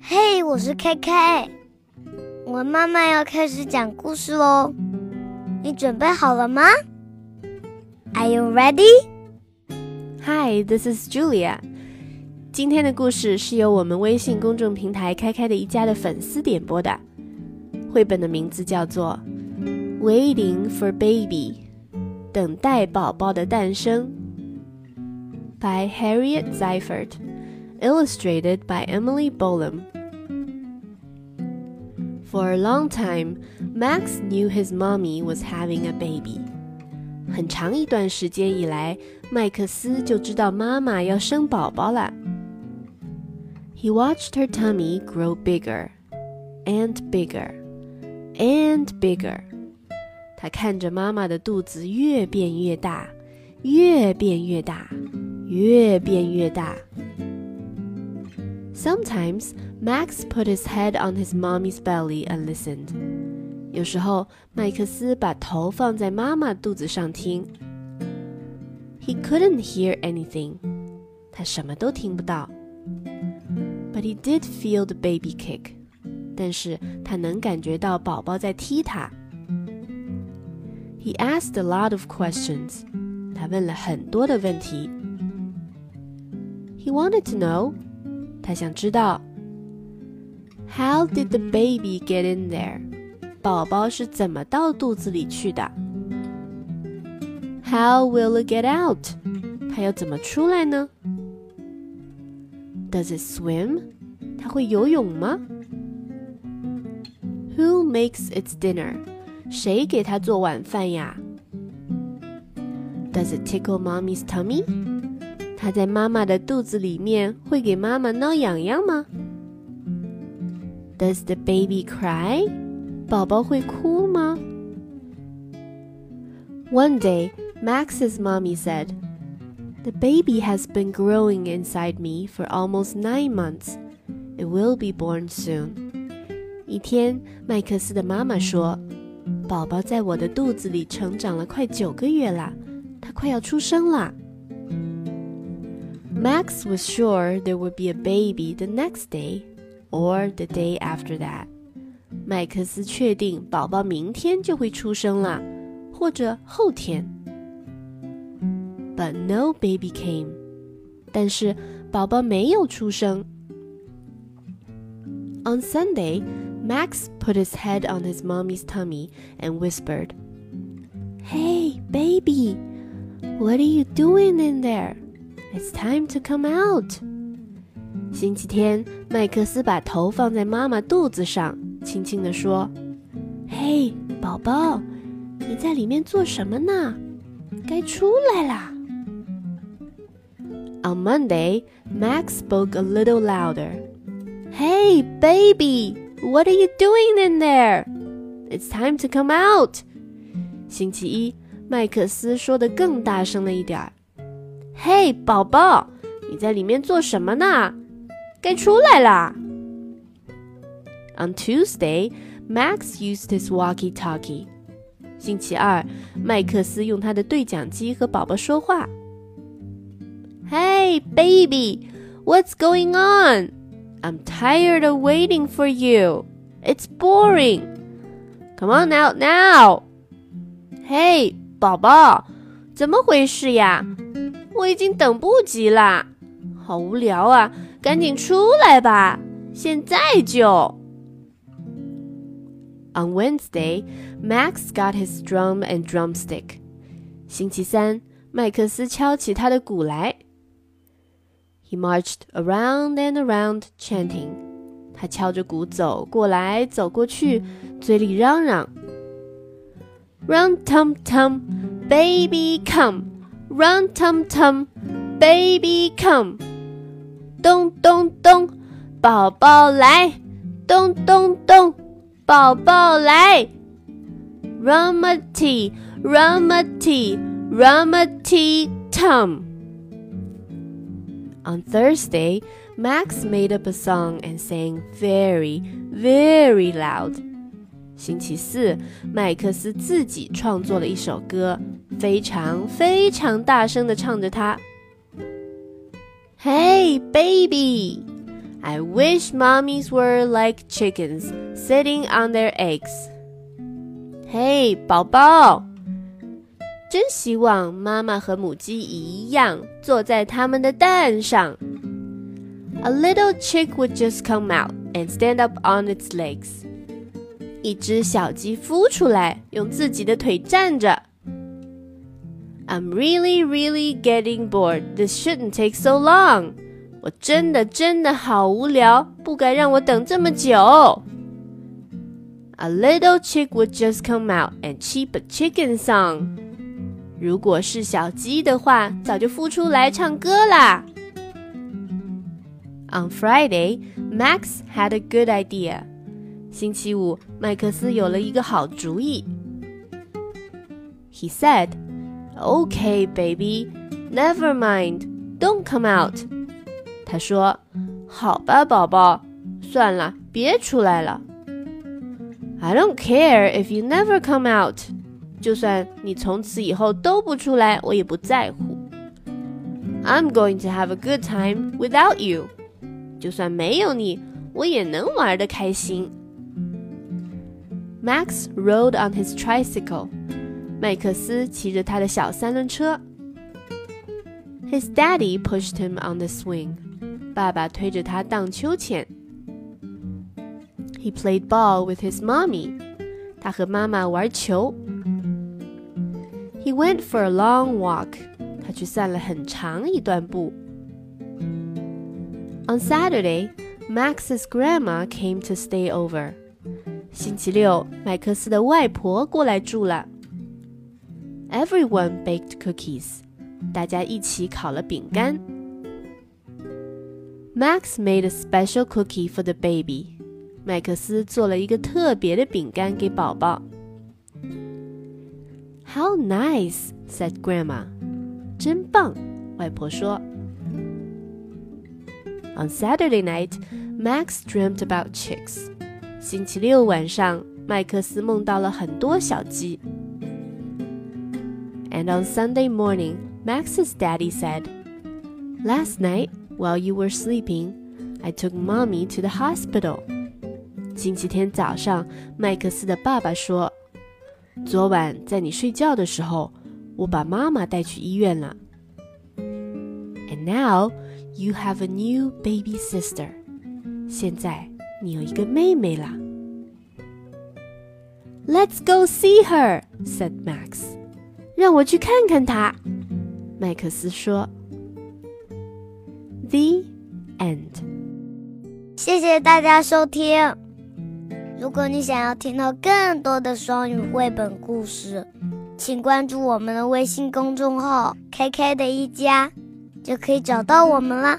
嘿，我是 KK，我妈妈要开始讲故事喽，你准备好了吗？Are you ready? Hi, this is Julia. 今天的故事是由我们微信公众平台开开的一家的粉丝点播的。绘本的名字叫做《Waiting for Baby》，等待宝宝的诞生。by Harriet Ziefert, illustrated by Emily Bolam. For a long time, Max knew his mommy was having a baby. 很长一段时间以来，麦克斯就知道妈妈要生宝宝了。He watched her tummy grow bigger and bigger and bigger. 他看着妈妈的肚子越变越大，越变越大。越变越大。Sometimes Max put his head on his mommy's belly and listened. 有时候，麦克斯把头放在妈妈肚子上听。He couldn't hear anything. 他什么都听不到。but he did feel the baby kick. 但是他能感觉到宝宝在踢他。He asked a lot of questions. 他问了很多的问题。 He wanted to know. 他想知道。How did the baby get in there? 宝宝是怎么到肚子里去的？How will it get out? 它要怎么出来呢？does it swim? 它会游泳吗？Who makes its dinner? 谁给它做晚饭呀？Does it tickle mommy's tummy? 它在妈妈的肚子里面会给妈妈挠痒痒吗？Does the baby cry? 宝宝会哭吗？One day, Max's mommy said. The baby has been growing inside me for almost nine months. It will be born soon. 一天，麦克斯的妈妈说：“宝宝在我的肚子里成长了快九个月了，他快要出生了。” Max was sure there would be a baby the next day or the day after that. 麦克斯确定宝宝明天就会出生了，或者后天。but no baby came. 但是宝宝没有出生。On Sunday, Max put his head on his mommy's tummy and whispered, Hey, baby, what are you doing in there? It's time to come out. 星期天，麦克斯把头放在妈妈肚子上，轻轻地说：“嘿，宝宝，你在里面做什么呢？该出来啦！” On Monday, Max spoke a little louder. Hey, baby, what are you doing in there? It's time to come out. 星期一，麦克斯说的更大声了一点儿。嘿，宝宝，你在里面做什么呢？该出来啦。On Tuesday, Max used his walkie-talkie. 星期二，麦克斯用他的对讲机和宝宝说话。Hey, baby, what's going on? I'm tired of waiting for you. It's boring. Come on out now. Hey, 宝宝，怎么回事呀？ 我已经等不及啦，好无聊啊！赶紧出来吧，现在就。On Wednesday, Max got his drum and drumstick. 星期三，麦克斯敲起他的鼓来。he marched around and around, chanting. 他敲着鼓走过来走过去，嘴里嚷嚷：“Run tum tum, baby come! Run tum tum, baby come! 咚咚咚，宝宝来！咚咚咚，宝宝来！Rummaty, rummaty, rummaty tum!” On Thursday, Max made up a song and sang very, very loud. 星期四，麦克斯自己创作了一首歌，非常非常大声的唱着它。 Hey, baby! I wish mommies were like chickens sitting on their eggs. Hey, 宝宝！真希望妈妈和母鸡一样坐在它们的蛋上。A little chick would just come out and stand up on its legs. 一只小鸡孵出来，用自己的腿站着。I'm really, really getting bored. This shouldn't take so long. 我真的真的好无聊，不该让我等这么久。A little chick would just come out and cheep a chicken song. 如果是小鸡的话，早就孵出来唱歌啦。On Friday, Max had a good idea. 星期五，麦克斯有了一个好主意。He said, "Okay, baby, never mind. Don't come out." 他说：“好吧，宝宝，算了，别出来了。” I don't care if you never come out。就算你从此以后都不出来，我也不在乎。I'm going to have a good time without you。就算没有你，我也能玩得开心。 Max rode on his tricycle。麦克斯骑着他的小三轮车。His daddy pushed him on the swing。爸爸推着他荡秋千。He played ball with his mommy. 他和妈妈玩球。He went for a long walk. 他去散了很长一段步。On Saturday, Max's grandma came to stay over. 星期六，麦克斯的外婆过来住了。Everyone baked cookies. 大家一起烤了饼干。Max made a special cookie for the baby. 麦克斯做了一个特别的饼干给宝宝。How nice, said Grandma. 真棒，外婆说。On Saturday night, Max dreamt about chicks. 星期六晚上，麦克斯梦到了很多小鸡。And on Sunday morning, Max's daddy said, Last night, while you were sleeping, I took mommy to the hospital. 星期天早上，麦克斯的爸爸说：“昨晚在你睡觉的时候，我把妈妈带去医院了。” And now you have a new baby sister. 现在 你有一个妹妹啦。Let's go see her, said Max. 让我去看看她，麦克斯说。The end. 谢谢大家收听。如果你想要听到更多的双语绘本故事，请关注我们的微信公众号 “KK 的一家”，就可以找到我们啦。